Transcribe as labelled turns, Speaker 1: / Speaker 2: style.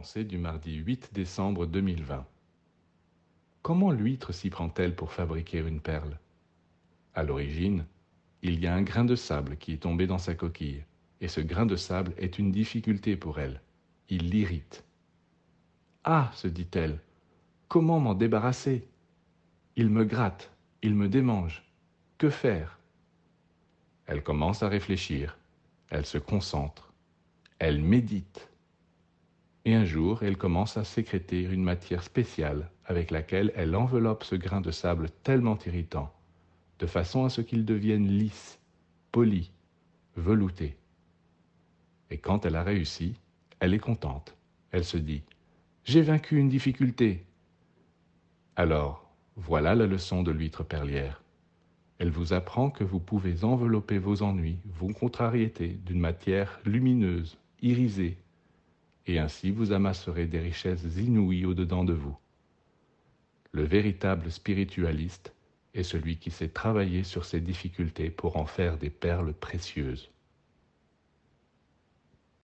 Speaker 1: Du mardi 8 décembre 2020. Comment l'huître s'y prend-elle pour fabriquer une perle? À l'origine, il y a un grain de sable qui est tombé dans sa coquille, et ce grain de sable est une difficulté pour elle. Il l'irrite. Ah, se dit-elle, comment m'en débarrasser? Il me gratte, il me démange. Que faire? Elle commence à réfléchir, elle se concentre, elle médite et un jour elle commence à sécréter une matière spéciale avec laquelle elle enveloppe ce grain de sable tellement irritant, de façon à ce qu'il devienne lisse, poli, velouté. Et quand elle a réussi, elle est contente. Elle se dit J'ai vaincu une difficulté. Alors, voilà la leçon de l'huître perlière. Elle vous apprend que vous pouvez envelopper vos ennuis, vos contrariétés d'une matière lumineuse, irisée, et ainsi vous amasserez des richesses inouïes au-dedans de vous. Le véritable spiritualiste est celui qui sait travailler sur ses difficultés pour en faire des perles précieuses.